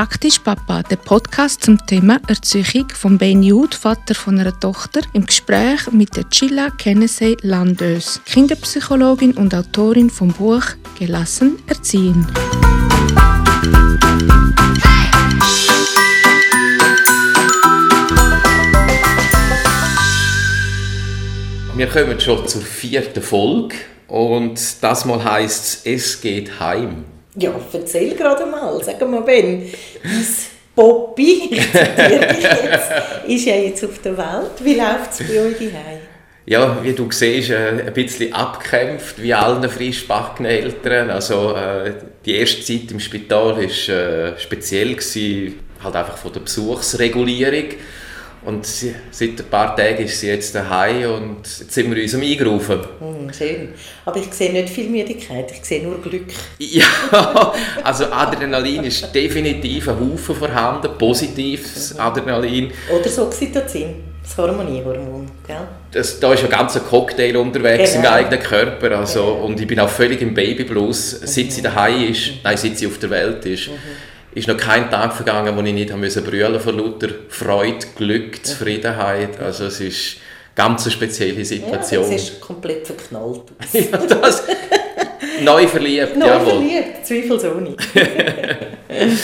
Praktisch Papa, der Podcast zum Thema Erziehung von Ben Jude, Vater von einer Tochter, im Gespräch mit der Chilla Kennedy Landös, Kinderpsychologin und Autorin vom Buch Gelassen erziehen. Wir kommen schon zur vierten Folge und das mal heißt es geht heim. Ja, erzähl gerade mal. Sag mal, Ben, dein Poppy, ich zitiere dich jetzt, ist ja jetzt auf der Welt. Wie läuft es bei euch heim? Ja, wie du siehst, äh, ein bisschen abgekämpft, wie allen frisch backenen Eltern. Also, äh, die erste Zeit im Spital war äh, speziell, gewesen, halt einfach von der Besuchsregulierung. Und sie, seit ein paar Tagen ist sie jetzt daheim und jetzt sind wir uns am Eingerufen. Hm, schön. Aber ich sehe nicht viel Müdigkeit, ich sehe nur Glück. Ja, also Adrenalin ist definitiv ein Haufen vorhanden, positives mhm. Adrenalin. Oder so Oxytocin, das Harmoniehormon, gell? Das, da ist ein ganzer Cocktail unterwegs genau. im eigenen Körper. Also, genau. Und ich bin auch völlig im Babyblues, seit mhm. sie daheim ist, nein, seit sie auf der Welt ist. Mhm ist noch kein Tag vergangen, wo ich nicht haben müssen brüllen vor lauter Freude, Glück, Zufriedenheit. Also es ist eine ganz spezielle Situation. Ja, es ist komplett verknallt. ja, das, neu verliebt, Neu jawohl. verliebt, zweifelsohne.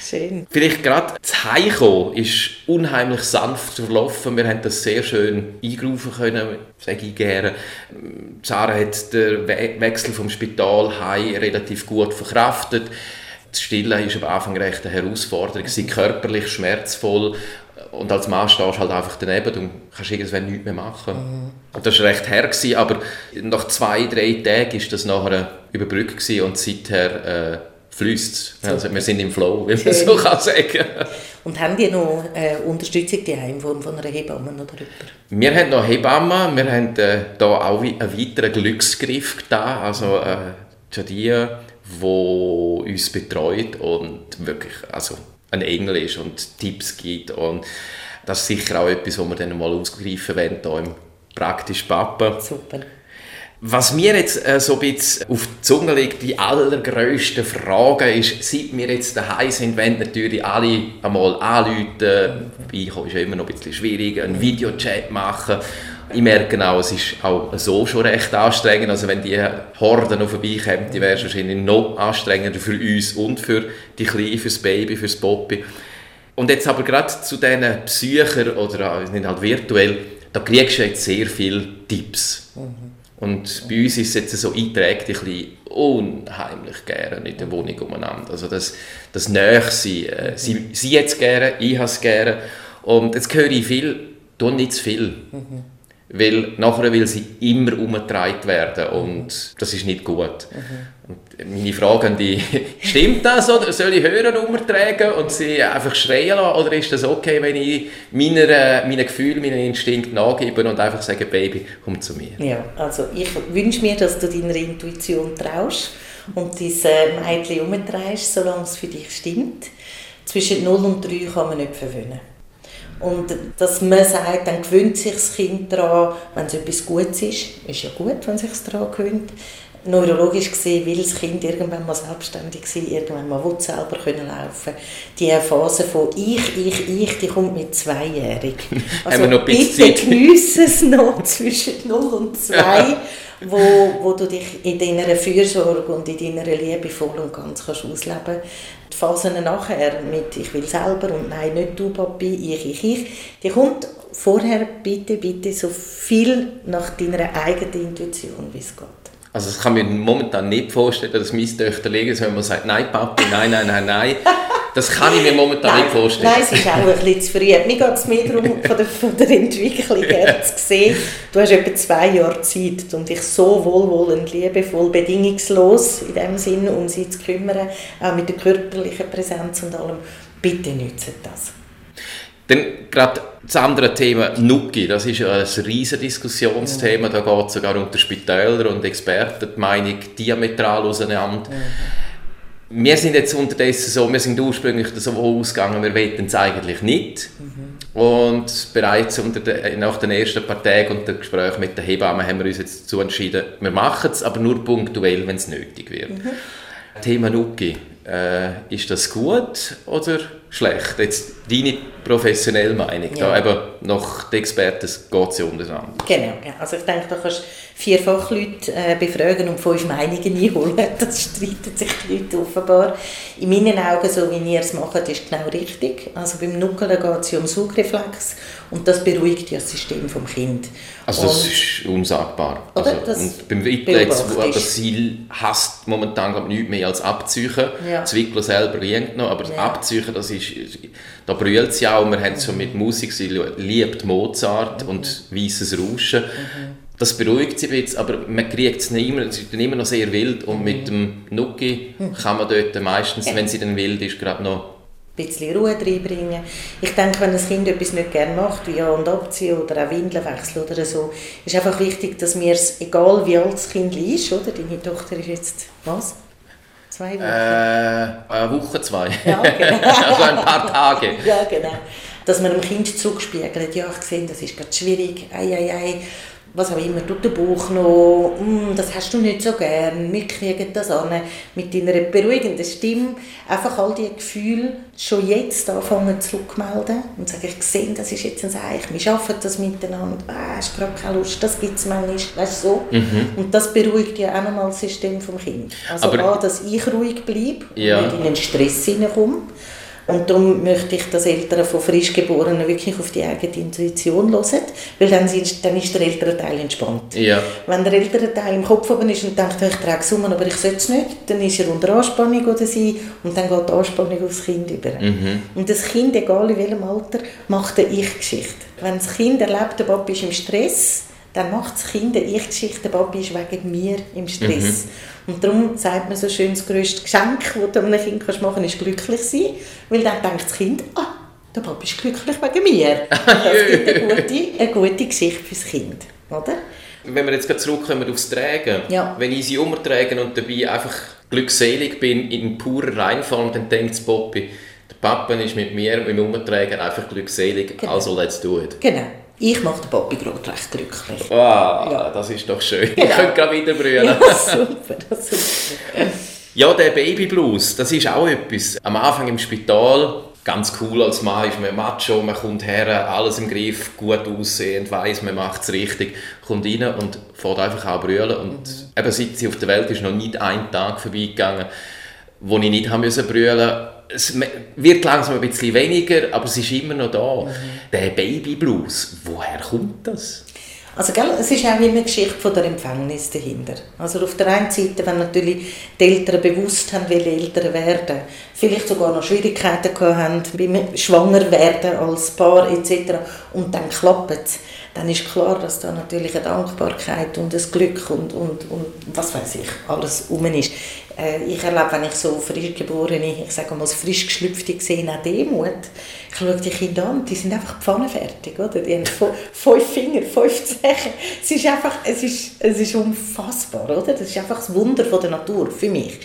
Schön. Vielleicht gerade das Heimkommen ist unheimlich sanft verlaufen. Wir haben das sehr schön eingerufen können, sage ich gerne. Sarah hat den Wechsel vom Spital heim relativ gut verkraftet das Stillen war am Anfang recht eine Herausforderung, sie körperlich schmerzvoll. Und als Mann stehst du halt einfach daneben. Und kannst irgendwann nichts mehr machen. Mhm. Das war recht her, gewesen, aber nach zwei, drei Tagen war das nachher überbrückt gewesen. Und seither äh, fließt also Wir sind im Flow, wie man so kann sagen. Und haben die noch äh, Unterstützung die von, von einer Hebamme oder jemand? Wir haben noch Hebamme, wir haben äh, da auch einen weiteren Glücksgriff getan, also äh, Jadia wo uns betreut und wirklich also ein Engel ist und Tipps gibt und das ist sicher auch etwas, wo wir dann mal ausgreifen werden, hier im praktisch Papa. Super. Was mir jetzt äh, so ein bisschen auf die Zunge liegt, die allergrößte Frage ist, seit wir jetzt daheim sind, wenn natürlich alle einmal anrufen, ich ist ja immer noch ein bisschen schwierig, einen Videochat machen ich merke auch, es ist auch so schon recht anstrengend. Also wenn die Horden noch vorbeikommen, die wäre es wahrscheinlich noch anstrengender für uns und für die Kleine, für das Baby, für das Poppy. Und jetzt aber gerade zu diesen Psychern oder nicht halt virtuell, da kriegst du jetzt sehr viele Tipps. Mhm. Und bei uns ist es jetzt so einträgt, ein bisschen unheimlich gerne in der Wohnung umeinander. Also das, das Nächsein, äh, sie, sie jetzt gerne, ich habe es gerne. Und jetzt höre ich viel, tu nicht zu viel. Mhm weil nachher will sie immer umgetragen werden und das ist nicht gut. Mhm. Und meine Frage an die, stimmt das oder soll ich hören umtragen und sie einfach schreien lassen oder ist das okay, wenn ich meiner, meinen Gefühlen, meinen Instinkt nachgebe und einfach sage, Baby, komm zu mir? Ja, also ich wünsche mir, dass du deiner Intuition traust und dieses Mädchen umtreibst, solange es für dich stimmt. Zwischen 0 und 3 kann man nicht verwöhnen. Und dass man sagt, dann gewöhnt sich das Kind daran, wenn es etwas Gutes ist, ist ja gut, wenn es sich daran gewöhnt. Neurologisch gesehen will das Kind irgendwann mal selbstständig sein, irgendwann mal will selber können laufen Die Phase von ich, ich, ich, die kommt mit zweijährig. Also noch bitte genieße es noch zwischen 0 und 2, wo, wo du dich in deiner Fürsorge und in deiner Liebe voll und ganz kannst ausleben kannst die Phasen nachher mit «Ich will selber» und «Nein, nicht du, Papi, ich, ich, ich», die kommt vorher bitte, bitte so viel nach deiner eigenen Intuition, wie es geht. Also das kann mir momentan nicht vorstellen, dass meine Töchter liegen, wenn man sagt «Nein, Papi, nein, nein, nein, nein». Das kann ich mir momentan nein, nicht vorstellen. Nein, es ist auch ein bisschen zu früh. Mir geht es mehr darum, von der, von der Entwicklung her zu sehen. Du hast etwa zwei Jahre Zeit, um dich so wohlwollend, liebevoll, bedingungslos in dem Sinn um sie zu kümmern, auch mit der körperlichen Präsenz und allem. Bitte nützt das. Dann gerade das andere Thema Nuki, das ist ja ein riesiges Diskussionsthema, da geht sogar unter Spitäler und Experten die Meinung diametral auseinander. Mhm wir sind jetzt unterdessen so, wir sind ursprünglich so ausgegangen, wir wollten es eigentlich nicht. Mhm. Und bereits de, nach den ersten paar Tagen und dem Gespräch mit der Hebamme haben wir uns jetzt dazu entschieden, wir machen es, aber nur punktuell, wenn es nötig wird. Mhm. Thema Nuki. Äh, ist das gut oder schlecht? Jetzt deine professionelle Meinung. Ja. Da eben nach den Experten geht es ja untereinander. Genau, also ich denke, da kannst vier Fachleute äh, befragen und fünf Meinungen einholen. Das streiten sich die Leute offenbar. In meinen Augen, so wie ihr es macht, ist genau richtig. Also beim Nuckeln geht es ja um Sugreflex und das beruhigt ja das System vom Kind. Also das und, ist unsagbar. Also, und beim jetzt, das Ziel hasst momentan glaub, nichts mehr als Abziehen. Ja. Das Wickeln selber liegt noch, aber ja. Abziehen, das ist, da brüllt sie auch. Wir haben es schon mit Musik, sie liebt Mozart mhm. und weißes Rauschen. Mhm das beruhigt sie jetzt, aber man kriegt es nicht immer, es ist immer noch sehr wild und mit dem Nuki kann man dort meistens, wenn sie dann wild ist, gerade noch ein bisschen Ruhe reinbringen. Ich denke, wenn ein Kind etwas nicht gerne macht, wie An- und Abziehen oder auch Windeln wechseln oder so, ist einfach wichtig, dass wir es, egal wie alt das Kind ist, oder? Deine Tochter ist jetzt, was? Zwei Wochen? Äh, eine Woche, zwei. Ja, genau. also ein paar Tage. ja, genau. Dass man dem Kind zurückspiegelt, ja, ich sehe, das ist gerade schwierig, ei, ei, ei was auch immer, tut der Bauch noch, mm, das hast du nicht so gern, wir kriegen das an, mit deiner beruhigenden Stimme, einfach all die Gefühle schon jetzt anfangen zurückmelden und sagen, ich sehe, das ist jetzt ein Zeichen, wir schaffen das miteinander, ah, hast gerade keine Lust, das gibt es manchmal, weißt du, so. Mhm. Und das beruhigt ja auch nochmal das System vom Kind. Also A, dass ich ruhig bleibe ja. und nicht in den Stress hineinkomme und darum möchte ich, dass Eltern von Frischgeborenen wirklich auf die eigene Intuition hören, weil dann, sind, dann ist der ältere Teil entspannt. Ja. Wenn der ältere Teil im Kopf oben ist und denkt, ich trage es um, aber ich sollte es nicht, dann ist er unter Anspannung oder sie und dann geht die Anspannung aufs Kind über. Mhm. Und das Kind, egal in welchem Alter, macht eine Ich-Geschichte. Wenn das Kind erlebt, der Papa ist im Stress, dann macht das Kind eine Ich-Geschichte, der Papi ist wegen mir im Stress. Mhm. Und darum sagt man so schön, das grösste Geschenk, das du einem Kind machen kannst, ist glücklich sein, weil dann denkt das Kind, ah, der Papi ist glücklich wegen mir. das gibt eine gute, eine gute Geschichte fürs Kind, oder? Wenn wir jetzt zurückkommen aufs Tragen, ja. wenn ich sie umtrage und dabei einfach glückselig bin, in purer Reinform, dann denkt das Papi, der Papa ist mit mir im Umtragen einfach glückselig, genau. also let's do it. Genau. Ich mache den Papi gerade recht glücklich. Wow, ja. das ist doch schön. Genau. Ich könnte gerade wieder brüllen. Ja, super, super. ja, der Babyblues, das ist auch etwas. Am Anfang im Spital, ganz cool als Mann, ist man macho, man kommt her, alles im Griff, gut aussehend, weiss, man macht es richtig, kommt rein und fährt einfach an brüllen. Und mhm. eben seit sie auf der Welt ist, noch nicht ein Tag vorbeigegangen, wo ich nicht haben müssen brüllen es wird langsam ein bisschen weniger, aber es ist immer noch da. Mhm. Der Babyblues, woher kommt das? Also gell, es ist auch immer eine Geschichte von der Empfängnis dahinter. Also auf der einen Seite, wenn natürlich die Eltern bewusst haben, welche Eltern werden, vielleicht sogar noch Schwierigkeiten haben beim Schwangerwerden als Paar etc. und dann klappt es, dann ist klar, dass da natürlich eine Dankbarkeit und ein Glück und, und, und was weiß ich, alles um ist. Äh, ich erlebe, wenn ich so frisch geborene, ich sage mal frisch geschlüpfte sehe, auch Demut. Ich schaue die Kinder an, die sind einfach pfannenfertig, oder? Die haben fünf Finger, fünf Zehen. Es ist einfach, es ist, es ist unfassbar, oder? Das ist einfach das Wunder von der Natur, für mich.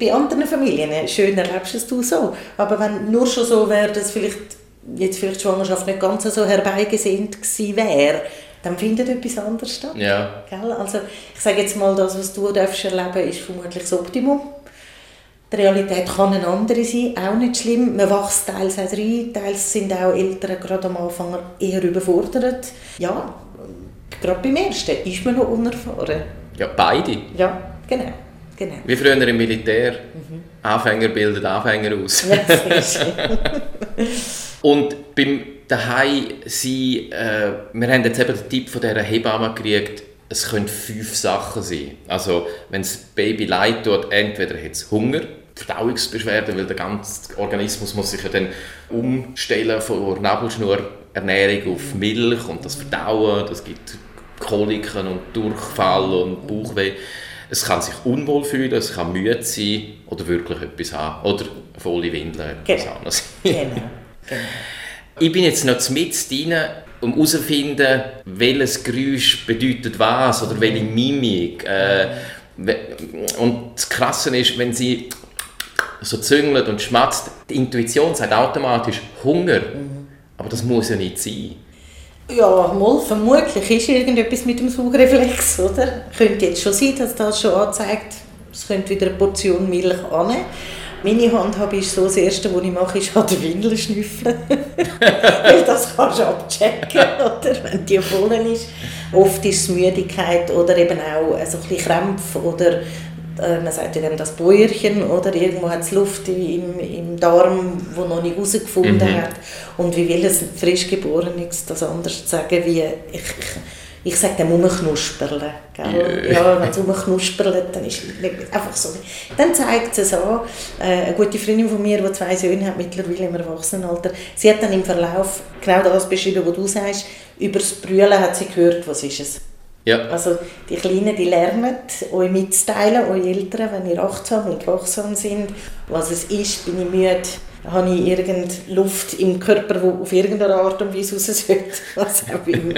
Bei anderen Familien, äh, schön erlebst du es so, aber wenn nur schon so wäre, dass vielleicht jetzt vielleicht die Schwangerschaft nicht ganz so herbeigesehnt gewesen wäre, dann findet etwas anderes statt. Ja. Gell? Also ich sage jetzt mal, das, was du darfst erleben ist vermutlich das Optimum. Die Realität kann eine andere sein, auch nicht schlimm. Man wächst teils auch rein, teils sind auch Eltern gerade am Anfang eher überfordert. Ja, gerade beim Ersten ist man noch unerfahren. Ja, beide. Ja, genau. genau. Wie früher im Militär. Mhm. Anfänger bilden Anfänger aus. Ja, Und beim daheim sein, äh, wir haben jetzt eben den Tipp von dieser Hebamme gekriegt, es können fünf Sachen sein. Also, wenn das Baby leid tut, entweder hat es Hunger, Verdauungsbeschwerden, weil der ganze Organismus muss sich ja dann umstellen von Nabelschnurernährung auf Milch und das Verdauen, das gibt Koliken und Durchfall und Bauchweh. Es kann sich unwohl fühlen, es kann müde sein oder wirklich etwas haben. Oder volle Windeln, etwas genau. anderes. genau. genau. Ich bin jetzt noch mit drin, um herauszufinden, welches Geräusch bedeutet was oder welche Mimik. Äh, und das Krasse ist, wenn sie so züngelt und schmatzt, die Intuition sagt automatisch Hunger. Mhm. Aber das muss ja nicht sein. Ja, mal, vermutlich ist irgendetwas mit dem Saugreflex, oder? Könnte jetzt schon sein, dass das schon anzeigt, es könnte wieder eine Portion Milch an. Meine Handhabe ist so, das Erste, was ich mache, ist an der Windel schnüffeln. Weil das kannst du abchecken, oder? wenn die voll ist. Oft ist es Müdigkeit oder eben auch so ein bisschen Krämpfe oder äh, man sagt ja dann das Bäuerchen, oder? Irgendwo hat es Luft im, im Darm, wo noch nicht herausgefunden mhm. hat. Und wie will es Frischgeborenes das anders sagen, wie ich, ich ich sage dem rumknusperlen. Gell? Ja, wenn es rumknusperlt, dann ist es einfach so. Dann zeigt es an, äh, eine gute Freundin von mir, die zwei Söhne hat, mittlerweile im Erwachsenenalter, sie hat dann im Verlauf genau das beschrieben, was du sagst. Über das Brüllen hat sie gehört, was ist es. Ja. Also die Kleinen, die lernen, euch mitzuteilen, eure Eltern, wenn ihr achtsam und wachsam sind, was es ist, bin ich müde, habe ich irgendeine Luft im Körper, die auf irgendeine Art und Weise raus sollte, was auch immer.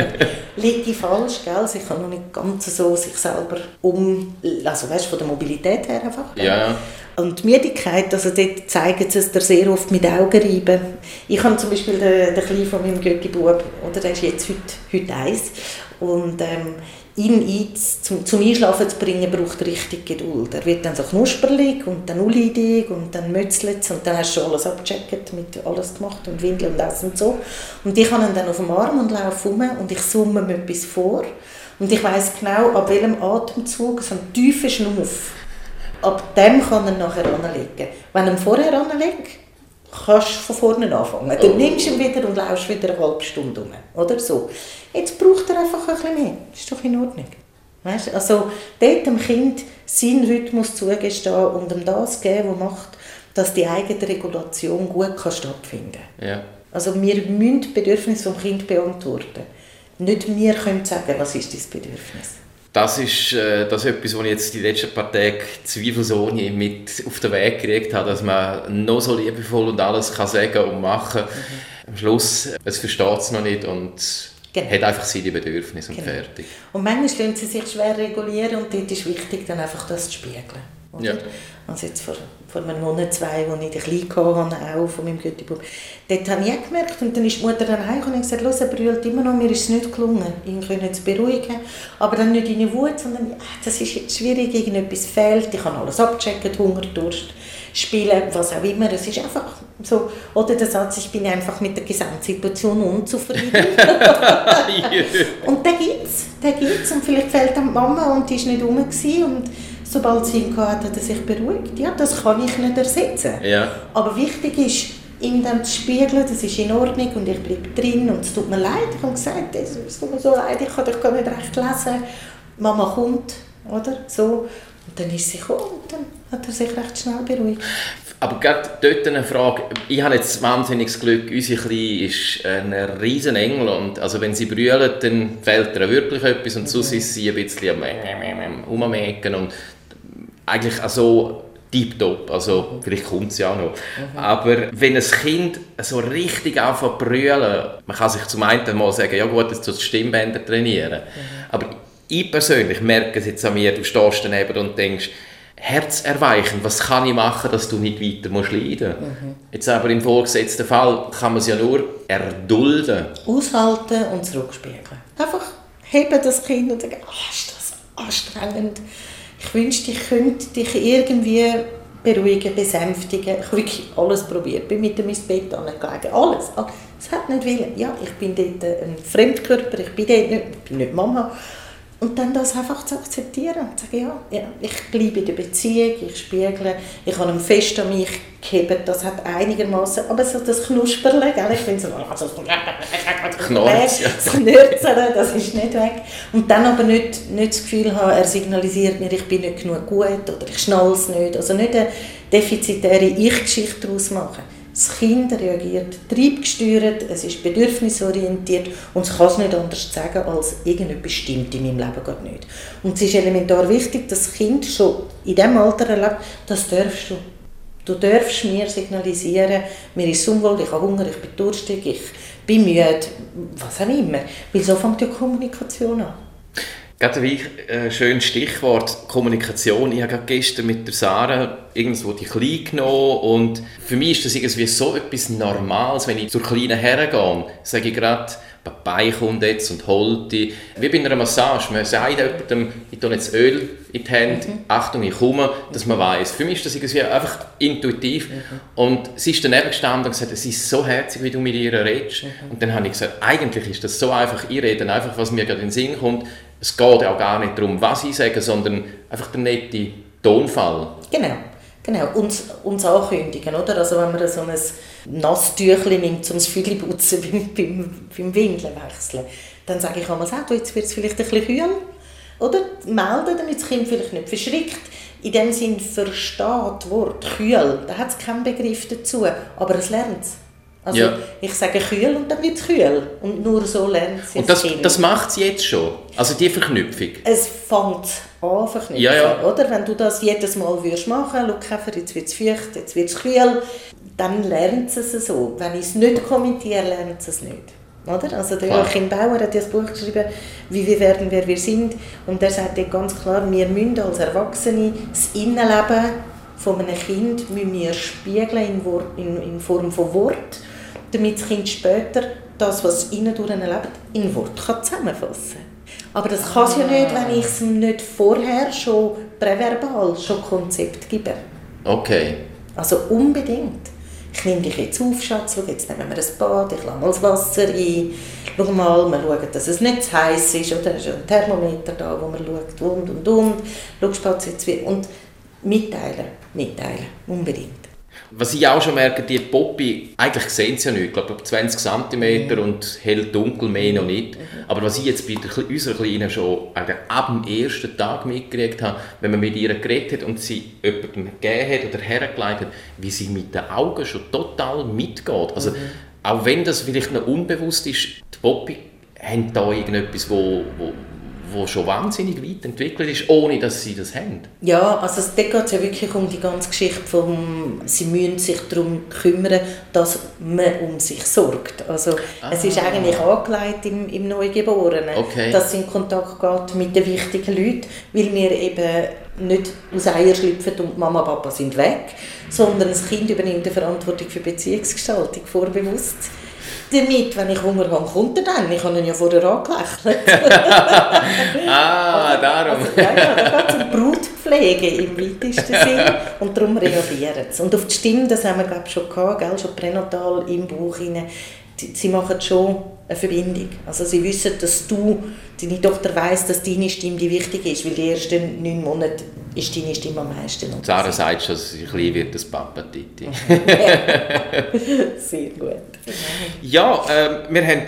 Liege ich falsch, gell? Sie kann noch nicht ganz so sich selber um, also weißt, von der Mobilität her einfach. Ja. Und die Müdigkeit, also dort zeigen sie es dir sehr oft mit Augenreiben. Ich habe zum Beispiel den, den Kleinen von meinem Götti-Bub, oder der ist jetzt heute, heute eins, und ähm, ihn zum, zum Einschlafen zu bringen, braucht richtig Geduld. Er wird dann so knusperlig und dann unleidig und dann mützelt und dann hast du schon alles abgecheckt, mit alles gemacht und Windel und das und so. Und ich habe ihn dann auf dem Arm und laufe rum und ich summe mir etwas vor und ich weiß genau, ab welchem Atemzug, so ein tiefer Schnuff, ab dem kann er nachher anlegen. Wenn er vorher anlegt, kannst du von vorne anfangen. Dann oh. nimmst du ihn wieder und laufst wieder eine halbe Stunde um. Oder so. Jetzt braucht er einfach ein bisschen mehr. Das ist doch in Ordnung. Weißt? Also dort dem Kind seinen Rhythmus zugestehen und ihm das geben, was macht, dass die eigene Regulation gut kann stattfinden kann. Ja. Also wir müssen die Bedürfnisse des Kindes beantworten. Nicht wir können sagen, was ist dein Bedürfnis. Das ist, äh, das ist etwas, was ich jetzt die letzten paar Tage zweifelsohne mit auf den Weg gekriegt habe, dass man noch so liebevoll und alles kann sagen und machen. Mhm. Am Schluss, es versteht es noch nicht und genau. hat einfach seine Bedürfnisse und genau. fertig. Und manchmal lassen sie sich schwer regulieren und dort ist wichtig, dann einfach das zu spiegeln. Oder? Ja. Also jetzt vor, vor einem Monat, zwei, als ich den Kleinen hatte, auch von meinem Göttibub, dort habe ich gemerkt, und dann ist die Mutter dann heim und gesagt, los, er brüllt immer noch, mir ist es nicht gelungen, ihn können zu beruhigen, aber dann nicht in eine Wut, sondern ach, das ist jetzt schwierig, irgendetwas fehlt, ich habe alles abgecheckt, Hunger, Durst, Spielen, was auch immer, es ist einfach so, oder der Satz, ich bin einfach mit der Gesamtsituation unzufrieden. und den gibt es, den gibt's. Und vielleicht fehlt dann die Mama und die ist nicht rum und sobald sie ihn hatte, hat er sich beruhigt. Ja, das kann ich nicht ersetzen. Ja. Aber wichtig ist, ihm dann zu spiegeln, das ist in Ordnung und ich bleibe drin und es tut mir leid. Ich habe gesagt, es tut mir so leid, ich kann dich gar nicht recht lesen. Mama kommt, oder? So. Und dann ist sie gekommen und dann hat er sich recht schnell beruhigt. Aber gerade dort eine Frage, ich habe jetzt wahnsinniges Glück, unsere Kleine ist ein riesen Engel und also wenn sie brüllt, dann fällt ihr wirklich etwas und mhm. sonst ist sie ein bisschen am Ummecken und eigentlich also tiptop, also vielleicht kommt es ja noch. Mhm. Aber wenn ein Kind so richtig anfängt zu brüllen, man kann sich zum einen mal sagen, ja gut, jetzt tut Stimmbänder trainieren. Mhm. Aber ich persönlich merke es jetzt an mir, du stehst daneben und denkst, herzerweichend, was kann ich machen, dass du nicht weiter musst leiden mhm. Jetzt aber im vorgesetzten Fall kann man es ja nur erdulden. Aushalten und zurückspiegeln. Einfach heben das Kind und sagen, oh, ist das anstrengend ich wünschte, ich könnte dich irgendwie beruhigen, besänftigen. Ich habe wirklich alles probiert. Bin mit dem ins Bett angelegt. Alles. Es hat nicht willen. Ja, ich bin dort ein Fremdkörper, ich bin dort nicht, ich bin nicht Mama. Und dann das einfach zu akzeptieren und zu sagen, ja, ja, ich bleibe in der Beziehung, ich spiegle, ich habe ihn fest an mich gehebt, das hat einigermaßen, aber so das Knusperle, gell, ich finde so, also, Knorz, ja. das Knörzeln, das ist nicht weg. Und dann aber nicht, nicht das Gefühl haben, er signalisiert mir, ich bin nicht genug gut oder ich schnall es nicht, also nicht eine defizitäre Ich-Geschichte daraus machen das Kind reagiert triebgesteuert, es ist bedürfnisorientiert und es kann es nicht anders sagen, als irgendetwas stimmt in meinem Leben gerade nicht. Und es ist elementar wichtig, dass das Kind schon in diesem Alter erlebt, das darfst du. Du darfst mir signalisieren, mir ist unwohl, ich habe Hunger, ich bin durstig, ich bin müde, was auch immer. Weil so fängt die Kommunikation an. Gerade ein äh, schönes Stichwort Kommunikation. Ich habe gestern mit der Sarah irgendwo die Kleine genommen und für mich ist das irgendwie so etwas Normales, wenn ich zur Kleinen hergehe, sage ich gerade, Papay kommt jetzt und holt die. Wie bei einer Massage. Man sagt jemandem, ich tue jetzt Öl in die Hände, mhm. Achtung, ich komme, dass man weiß. Für mich ist das irgendwie einfach intuitiv. Mhm. Und sie ist daneben gestanden und gesagt, es ist so herzig, wie du mit ihr redest. Mhm. Und dann habe ich gesagt, eigentlich ist das so einfach, ich rede einfach, was mir gerade in den Sinn kommt. Es geht ja auch gar nicht darum, was ich sage, sondern einfach der nette Tonfall. Genau. Genau, uns, uns ankündigen, oder? Also wenn man so ein Nasstüchchen nimmt, um das Fügel putzen beim, beim, beim Windeln wechseln, dann sage ich einmal, oh, jetzt wird es vielleicht ein bisschen kühl, oder? Melden, damit das Kind vielleicht nicht verschrickt. In dem Sinn versteht das Wort kühl, da hat es keinen Begriff dazu, aber es lernt es. Also ja. ich sage kühl und dann wird es kühl. Und nur so lernt sie Und das, das macht sie jetzt schon? Also die Verknüpfung? Es fängt an verknüpfen, ja, ja. oder? Wenn du das jedes Mal würdest machen würdest, Käfer, jetzt wird es feucht, jetzt wird es kühl, dann lernt sie es so. Wenn ich es nicht kommentiere, lernt sie es nicht. Oder? Also der Joachim Bauer hat das Buch geschrieben, «Wie wir werden, wer wir sind». Und der sagt ganz klar, wir müssen als Erwachsene das Innenleben von einem Kind müssen wir spiegeln in, in, in Form von Wort damit das Kind später das, was es innen erlebt, in Wort kann zusammenfassen kann. Aber das kann es ja nicht, wenn ich es nicht vorher schon präverbal, schon Konzept gebe. Okay. Also unbedingt. Ich nehme dich jetzt auf, Schatz, jetzt nehmen wir ein Bad, ich lasse mal das Wasser ein. Schau mal, wir schauen, dass es nicht zu heiß ist. Oder ist ein Thermometer da, wo man schaut, und und und. Schau, Spatz, jetzt Und mitteilen, mitteilen, unbedingt. Was ich auch schon merke, die Poppy, eigentlich sehen sie ja nicht, ich glaube 20 cm und hell-dunkel mehr noch nicht. Mhm. Aber was ich jetzt bei der, unserer Kleinen schon ab dem ersten Tag mitgekriegt habe, wenn man mit ihr geredet hat und sie jemandem gegeben hat oder hergelegt hat, wie sie mit den Augen schon total mitgeht. Also, mhm. auch wenn das vielleicht noch unbewusst ist, die Poppy haben da irgendetwas, wo, wo, wo schon wahnsinnig weit entwickelt ist, ohne dass sie das haben. Ja, also da geht es ja wirklich um die ganze Geschichte vom, sie müssen sich darum kümmern, dass man um sich sorgt. Also ah. es ist eigentlich angelegt im, im Neugeborenen, okay. dass sie in Kontakt geht mit den wichtigen Leuten, weil wir eben nicht aus Eier schlüpfen und Mama und Papa sind weg, sondern das Kind übernimmt die Verantwortung für Beziehungsgestaltung vorbewusst damit, wenn ich Hunger habe, kommt er dann. Ich habe ihn ja vorher angelächelt. ah, darum. Also, ja, ja, da geht es um Brutpflege im weitesten Sinn und darum reagieren sie. Und auf die Stimme, das haben wir glaube ich schon gehabt, gell, schon pränatal im Buch rein, sie machen schon eine Verbindung. Also sie wissen, dass du, deine Tochter weiss, dass deine Stimme die wichtig ist, weil die ersten neun Monate ist deine Stimme am meisten. Und Sarah sagt schon, dass sie klein wird, das Papa-Titi. Sehr gut. Ja, äh, wir haben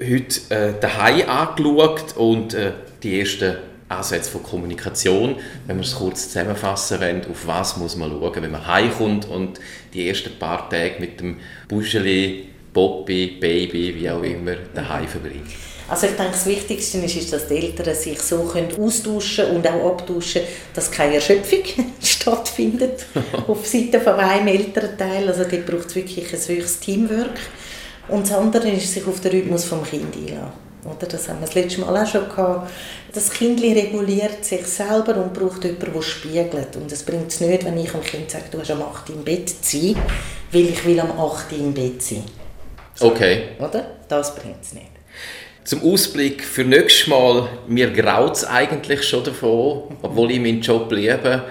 heute äh, daheim angeschaut und äh, die ersten Ansätze von Kommunikation, wenn wir es kurz zusammenfassen wollen, auf was muss man schauen, wenn man heimkommt und die ersten paar Tage mit dem Buscheli, Poppy, Baby, wie auch immer, daheim verbringt. Also ich denke, das Wichtigste ist, dass die Eltern sich so können austauschen und auch abtauschen, dass keine Erschöpfung stattfindet auf Seite von einem Elternteil. Also dort braucht es wirklich ein höchstes Teamwork. Und das andere ist, sich auf den Rhythmus des Kindes einlassen. Oder? Das haben wir das letzte Mal auch schon gehabt. Das Kind reguliert sich selber und braucht jemanden, der spiegelt. Und es bringt es nicht, wenn ich dem Kind sage, du hast am 8 im Bett zu sein, weil ich will am 8 im Bett sein. Okay. Oder? Das bringt es nicht. Zum Ausblick für nächstes Mal, mir graut es eigentlich schon davon, obwohl ich meinen Job liebe.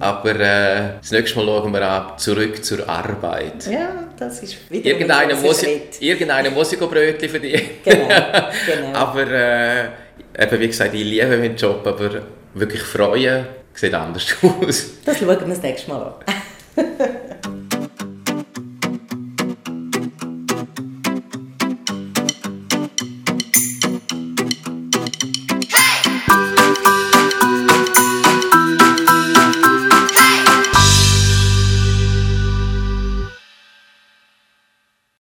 Aber äh, das nächste Mal schauen wir an, zurück zur Arbeit. Ja, das ist wieder irgendeiner muss, irgendeiner muss ich Brötchen verdienen. Genau, genau. aber äh, eben, wie gesagt, ich liebe meinen Job, aber wirklich freuen sieht anders aus. Das schauen wir das nächste Mal an.